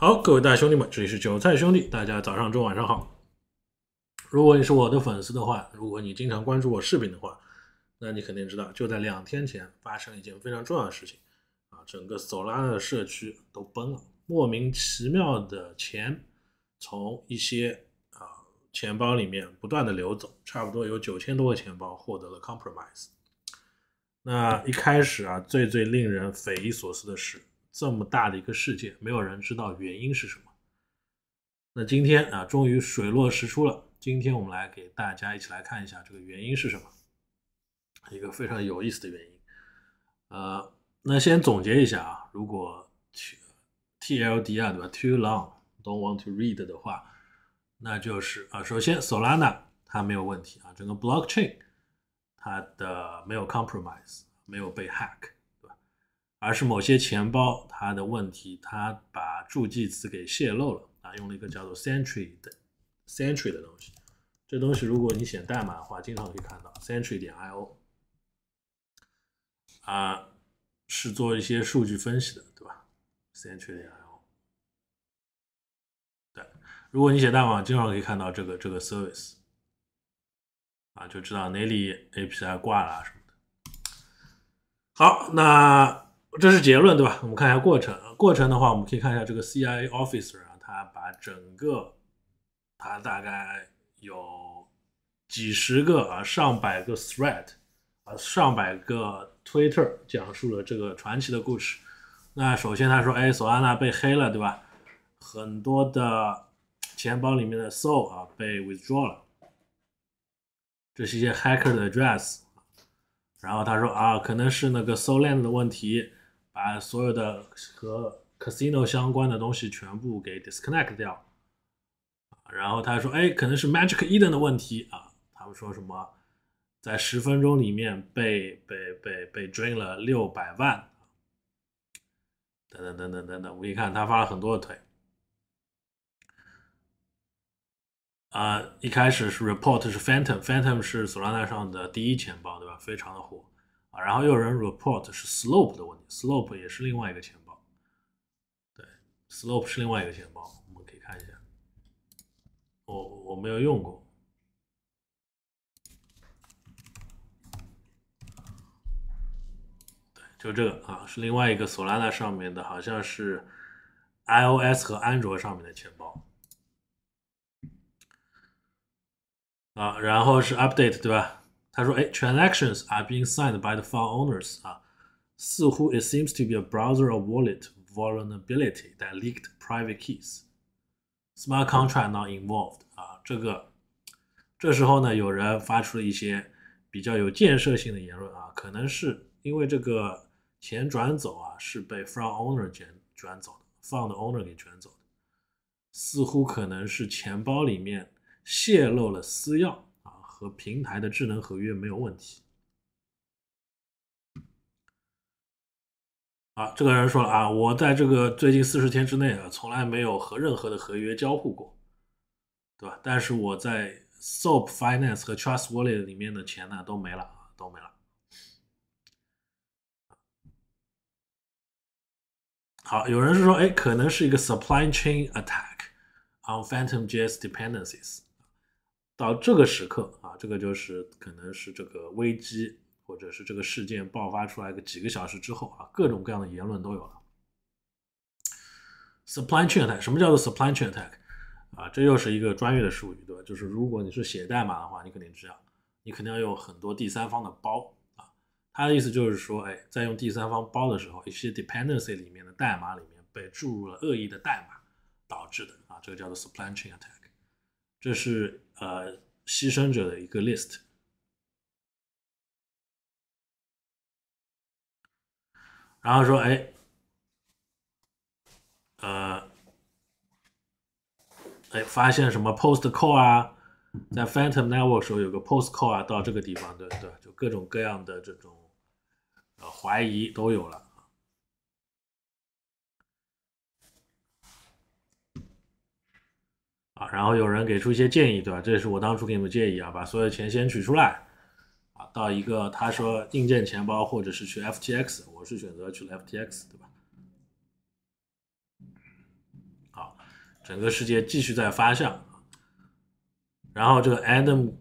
好，各位大兄弟们，这里是韭菜兄弟，大家早上、中、晚上好。如果你是我的粉丝的话，如果你经常关注我视频的话，那你肯定知道，就在两天前发生了一件非常重要的事情啊，整个 Solana 的社区都崩了，莫名其妙的钱从一些啊钱包里面不断的流走，差不多有九千多个钱包获得了 compromise。那一开始啊，最最令人匪夷所思的是。这么大的一个事件，没有人知道原因是什么。那今天啊，终于水落石出了。今天我们来给大家一起来看一下这个原因是什么，一个非常有意思的原因。呃，那先总结一下啊，如果 T L D R，对吧？Too long, don't want to read 的话，那就是啊，首先 Solana 它没有问题啊，整个 blockchain 它的没有 compromise，没有被 hack。而是某些钱包它的问题，它把助记词给泄露了啊，用了一个叫做 Sentry 的 Sentry 的东西。这东西如果你写代码的话，经常可以看到 Sentry 点 io 啊，是做一些数据分析的，对吧？Sentry 点 io 对，如果你写代码，经常可以看到这个这个 service 啊，就知道哪里 API 挂了什么的。好，那。这是结论，对吧？我们看一下过程。过程的话，我们可以看一下这个 CIA officer 啊，他把整个他大概有几十个啊、上百个 thread 啊、上百个 Twitter 讲述了这个传奇的故事。那首先他说：“哎，索安娜被黑了，对吧？很多的钱包里面的 soul 啊被 withdraw 了，这是一些 hacker 的 address。然后他说啊，可能是那个 Solana 的问题。”把所有的和 casino 相关的东西全部给 disconnect 掉，然后他说：“哎，可能是 Magic Eden 的问题啊。”他们说什么，在十分钟里面被被被被 drain 了六百万，等等等等等等。我一看，他发了很多的腿。啊，一开始是 report 是 Phantom，Phantom 是 Solana 上的第一钱包，对吧？非常的火。然后又有人 report 是 Slope 的问题，Slope 也是另外一个钱包，对，Slope 是另外一个钱包，我们可以看一下，我我没有用过，对，就这个啊，是另外一个 Solana 上面的，好像是 iOS 和安卓上面的钱包，啊，然后是 Update 对吧？他说：“哎，transactions are being signed by the fund owners 啊，似乎 it seems to be a browser or wallet vulnerability that leaked private keys. Smart contract not involved 啊，这个这时候呢，有人发出了一些比较有建设性的言论啊，可能是因为这个钱转走啊是被 fund owner 卷转走的，fund owner 给卷走的，似乎可能是钱包里面泄露了私钥。”和平台的智能合约没有问题。啊，这个人说了啊，我在这个最近四十天之内啊，从来没有和任何的合约交互过，对吧？但是我在 Soap Finance 和 Trust Wallet 里面的钱呢，都没了，都没了。好，有人是说，哎，可能是一个 Supply Chain Attack on Phantom JS Dependencies。到这个时刻啊，这个就是可能是这个危机，或者是这个事件爆发出来个几个小时之后啊，各种各样的言论都有了。Supply chain attack，什么叫做 supply chain attack？啊，这又是一个专业的术语，对吧？就是如果你是写代码的话，你肯定知道，你肯定要用很多第三方的包啊。他的意思就是说，哎，在用第三方包的时候，一些 dependency 里面的代码里面被注入了恶意的代码导致的啊，这个叫做 supply chain attack。这是呃牺牲者的一个 list，然后说哎，呃，哎发现什么 post call 啊，在 Phantom Network 时候有个 post call 啊，到这个地方对对，就各种各样的这种呃怀疑都有了。啊，然后有人给出一些建议，对吧？这也是我当初给你们建议啊，把所有钱先取出来，啊，到一个他说硬件钱包，或者是去 FTX，我是选择去了 FTX，对吧？好，整个世界继续在发酵。然后这个 Adam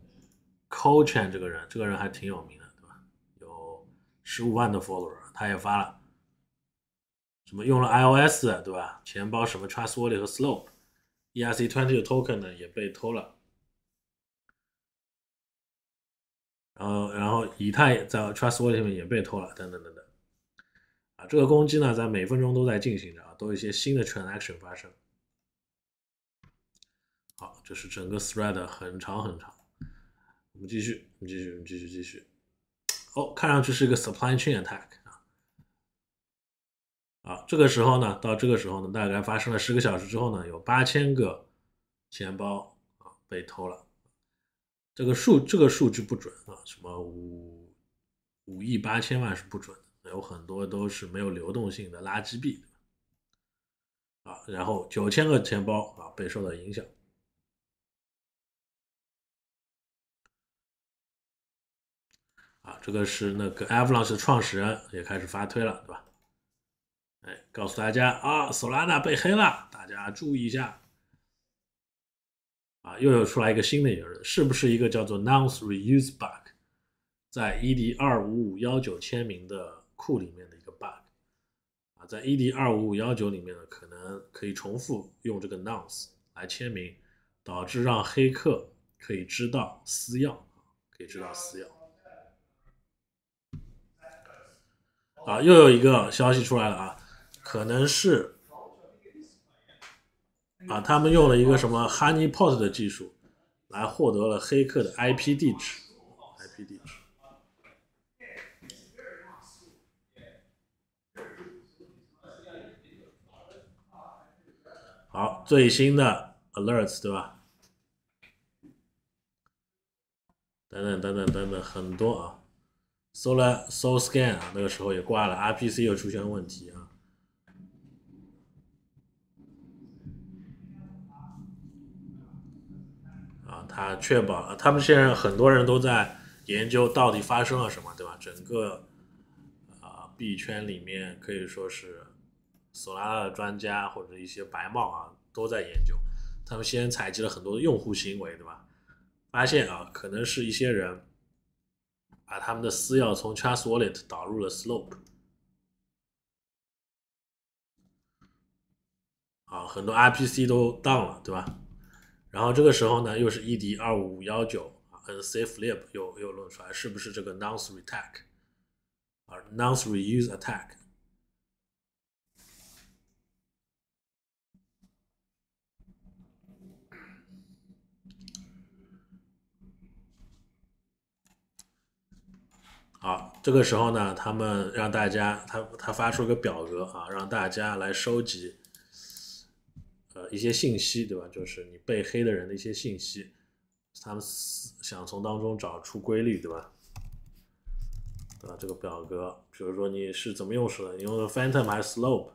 c o c h a n 这个人，这个人还挺有名的，对吧？有十五万的 follower，他也发了，什么用了 iOS，对吧？钱包什么 Trustworthy 和 ERC20 的 token 呢也被偷了。然后，然后以太在 Trustworthy 里面也被偷了，等等等等。啊，这个攻击呢，在每分钟都在进行着啊，都有一些新的 transaction 发生。好，这是整个 thread 很长很长。我们继续，我们继续，我们继续，继续。哦，看上去是一个 supply chain attack 啊。这个时候呢，到这个时候呢，大概发生了十个小时之后呢，有八千个钱包啊被偷了。这个数这个数据不准啊，什么五五亿八千万是不准的，有很多都是没有流动性的垃圾币啊。然后九千个钱包啊被受到影响啊，这个是那个 Avalanche 的创始人也开始发推了，对吧？哎，告诉大家啊，Solana 被黑了，大家注意一下。啊，又有出来一个新的言论，是不是一个叫做 Nounce Reuse Bug，在 ED 二五五幺九签名的库里面的一个 bug？啊，在 ED 二五五幺九里面呢，可能可以重复用这个 Nounce 来签名，导致让黑客可以知道私钥，可以知道私钥。啊，又有一个消息出来了啊，可能是。啊，他们用了一个什么 Honeypot 的技术，来获得了黑客的 IP 地址，IP 地址。好，最新的 alerts 对吧？等等等等等等，很多啊。Solar Soul Scan 啊，那个时候也挂了，RPC 又出现问题啊。他确保了，他们现在很多人都在研究到底发生了什么，对吧？整个啊币圈里面可以说是索拉的专家或者一些白帽啊都在研究。他们先采集了很多的用户行为，对吧？发现啊，可能是一些人把他们的私钥从 Trust Wallet 导入了 Slope，啊，很多 RPC 都 down 了，对吧？然后这个时候呢，又是 ED 二五五幺九啊，NCFlip 又又露出来，是不是这个 Nonce Attack 啊，Nonce Reuse Attack？好，这个时候呢，他们让大家，他他发出个表格啊，让大家来收集。一些信息，对吧？就是你被黑的人的一些信息，他们想从当中找出规律，对吧？对吧？这个表格，比如说你是怎么用手的？你用的 Phantom 还是 Slope，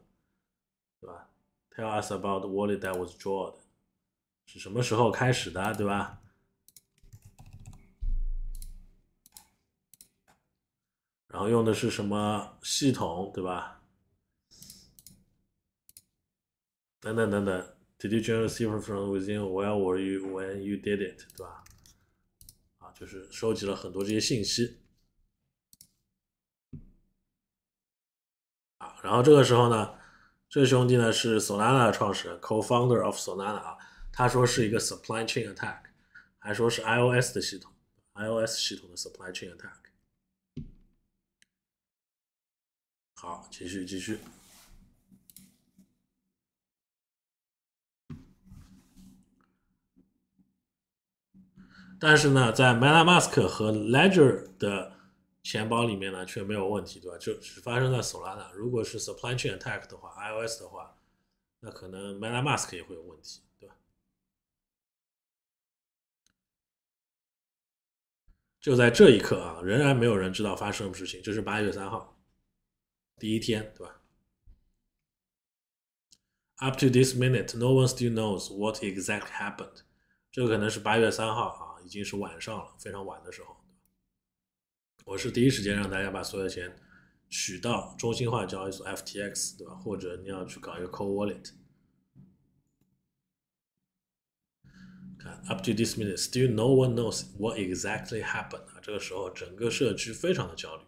对吧？Tell us about wallet that was drawn，是什么时候开始的，对吧？然后用的是什么系统，对吧？等等等等，Did you generate cipher from within? Where were you when you did it? 对吧？啊，就是收集了很多这些信息。啊，然后这个时候呢，这兄弟呢是 Solana 的创始人，Co-founder of Solana 啊，他说是一个 supply chain attack，还说是 iOS 的系统，iOS 系统的 supply chain attack。好，继续继续。但是呢，在 MetaMask 和 Ledger 的钱包里面呢，却没有问题，对吧？就只发生在 Solana。如果是 Supply Chain Attack 的话，iOS 的话，那可能 MetaMask 也会有问题，对吧？就在这一刻啊，仍然没有人知道发生什么事情。这是八月三号，第一天，对吧？Up to this minute, no one still knows what exactly happened。这个可能是八月三号啊。已经是晚上了，非常晚的时候。我是第一时间让大家把所有钱取到中心化交易所 FTX，对吧？或者你要去搞一个 Cold Wallet。看，up to this minute, still no one knows what exactly happened 啊。这个时候，整个社区非常的焦虑。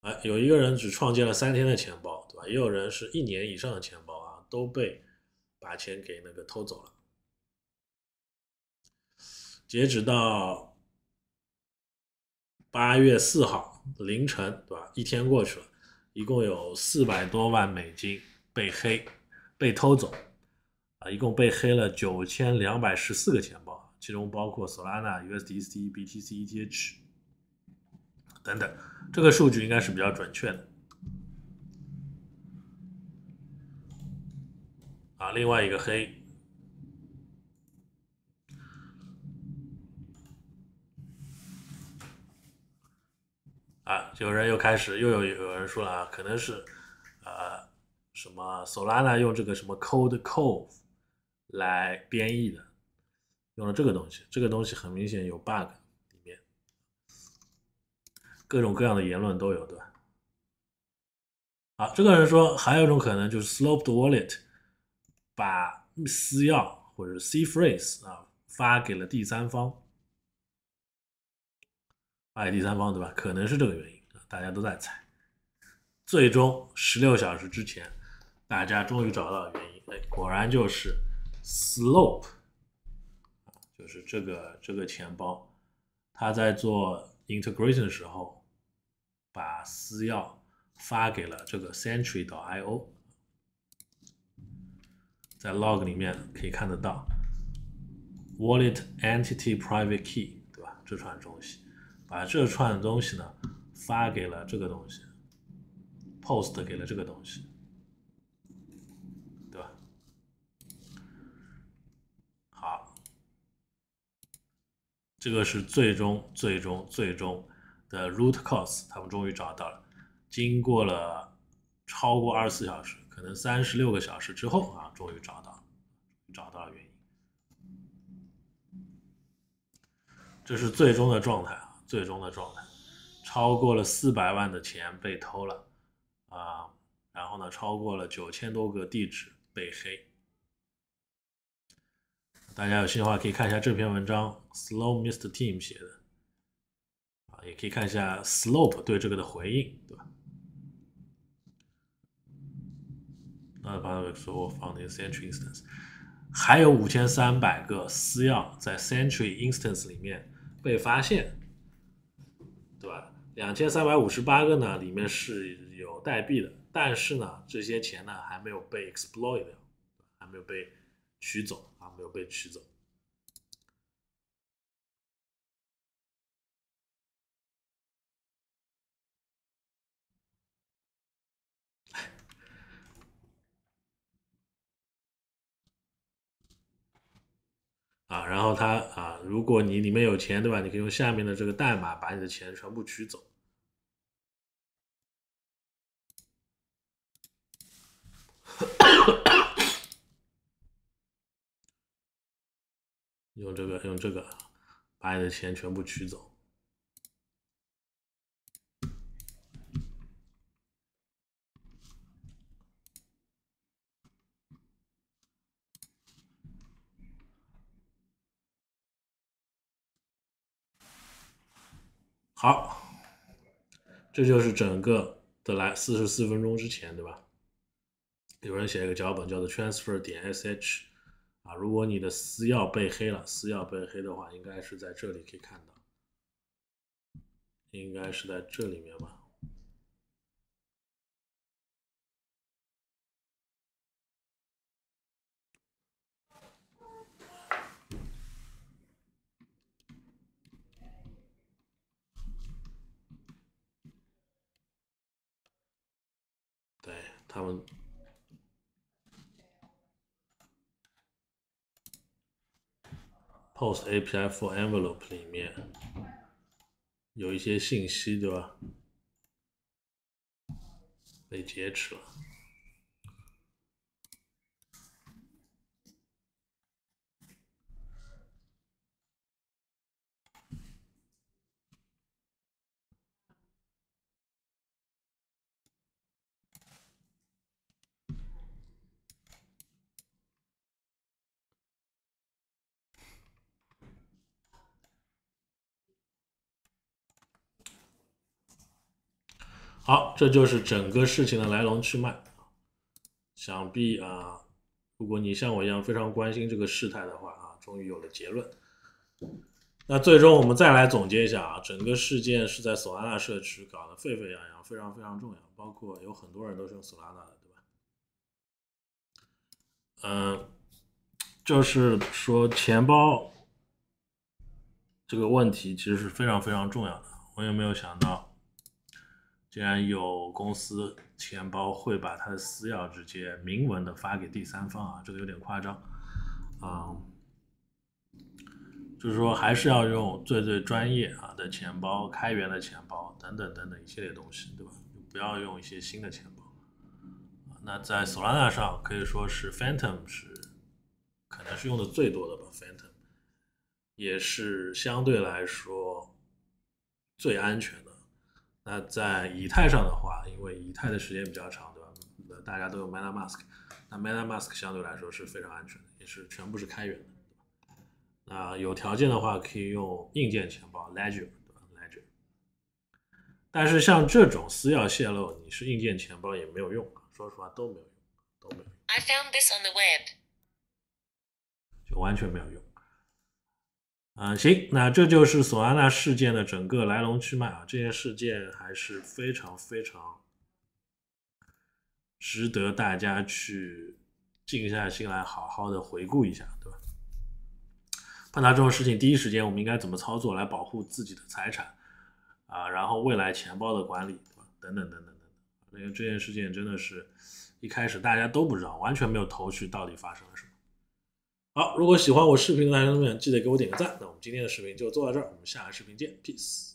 哎，有一个人只创建了三天的钱包，对吧？也有人是一年以上的钱包啊，都被把钱给那个偷走了。截止到八月四号凌晨，对吧？一天过去了，一共有四百多万美金被黑、被偷走。啊，一共被黑了九千两百十四个钱包，其中包括 Solana、USDC、BTC、ETH 等等。这个数据应该是比较准确的。啊，另外一个黑。啊，有人又开始又有有人说了啊，可能是呃什么 Solana 用这个什么 Code Cove。来编译的，用了这个东西，这个东西很明显有 bug，里面各种各样的言论都有，对吧？好，这个人说还有一种可能就是 Sloped Wallet 把私钥或者 C phrase 啊发给了第三方，发给第三方，对吧？可能是这个原因，大家都在猜。最终十六小时之前，大家终于找到了原因，哎，果然就是。Slope 就是这个这个钱包，它在做 integration 的时候，把私钥发给了这个 Century 的 IO，在 log 里面可以看得到 Wallet Entity Private Key，对吧？这串东西，把这串东西呢发给了这个东西，Post 给了这个东西。对吧？好这个是最终、最终、最终的 root cause，他们终于找到了。经过了超过二十四小时，可能三十六个小时之后啊，终于找到，找到了原因。这是最终的状态啊，最终的状态，超过了四百万的钱被偷了啊，然后呢，超过了九千多个地址被黑。大家有兴趣的话，可以看一下这篇文章，Slow Mr. Team 写的啊，也可以看一下 Slope 对这个的回应，对吧？那把说我放那个 Century Instance，还有五千三百个私钥在 Century Instance 里面被发现，对吧？两千三百五十八个呢，里面是有代币的，但是呢，这些钱呢还没有被 exploit 掉，还没有被取走。啊，没有被取走。啊，然后他啊，如果你里面有钱，对吧？你可以用下面的这个代码把你的钱全部取走。用这个，用这个，把你的钱全部取走。好，这就是整个的来四十四分钟之前，对吧？有人写一个脚本，叫做 transfer 点 sh。啊，如果你的私钥被黑了，私钥被黑的话，应该是在这里可以看到，应该是在这里面吧。对他们。Post API for Envelope 里面有一些信息，对吧？被劫持了。好，这就是整个事情的来龙去脉。想必啊，如果你像我一样非常关心这个事态的话啊，终于有了结论。那最终我们再来总结一下啊，整个事件是在索拉纳社区搞得沸沸扬扬，非常非常重要，包括有很多人都是用索拉纳的，对吧？嗯，就是说钱包这个问题其实是非常非常重要的。我也没有想到，竟然有公司钱包会把它的私钥直接明文的发给第三方啊，这个有点夸张啊。就是说，还是要用最最专业啊的钱包、开源的钱包等等等等一系列东西，对吧？不要用一些新的钱包。那在 Solana 上可以说是 Phantom 是可能是用的最多的吧，Phantom 也是相对来说最安全的。那在以太上的话，因为以太的时间比较长，对吧？大家都用 MetaMask，那 MetaMask 相对来说是非常安全的，也是全部是开源的。那，有条件的话可以用硬件钱包 Ledger，对吧？Ledger。但是像这种私钥泄露，你是硬件钱包也没有用，说实话都没有用，都没有用。I found this on the web。就完全没有用。嗯，行，那这就是索安纳事件的整个来龙去脉啊。这件事件还是非常非常值得大家去静下心来好好的回顾一下，对吧？碰到这种事情，第一时间我们应该怎么操作来保护自己的财产啊？然后未来钱包的管理，对吧？等等等等等等。因为这件事件真的是一开始大家都不知道，完全没有头绪，到底发生。好，如果喜欢我视频的同学们，记得给我点个赞。那我们今天的视频就做到这儿，我们下个视频见，peace。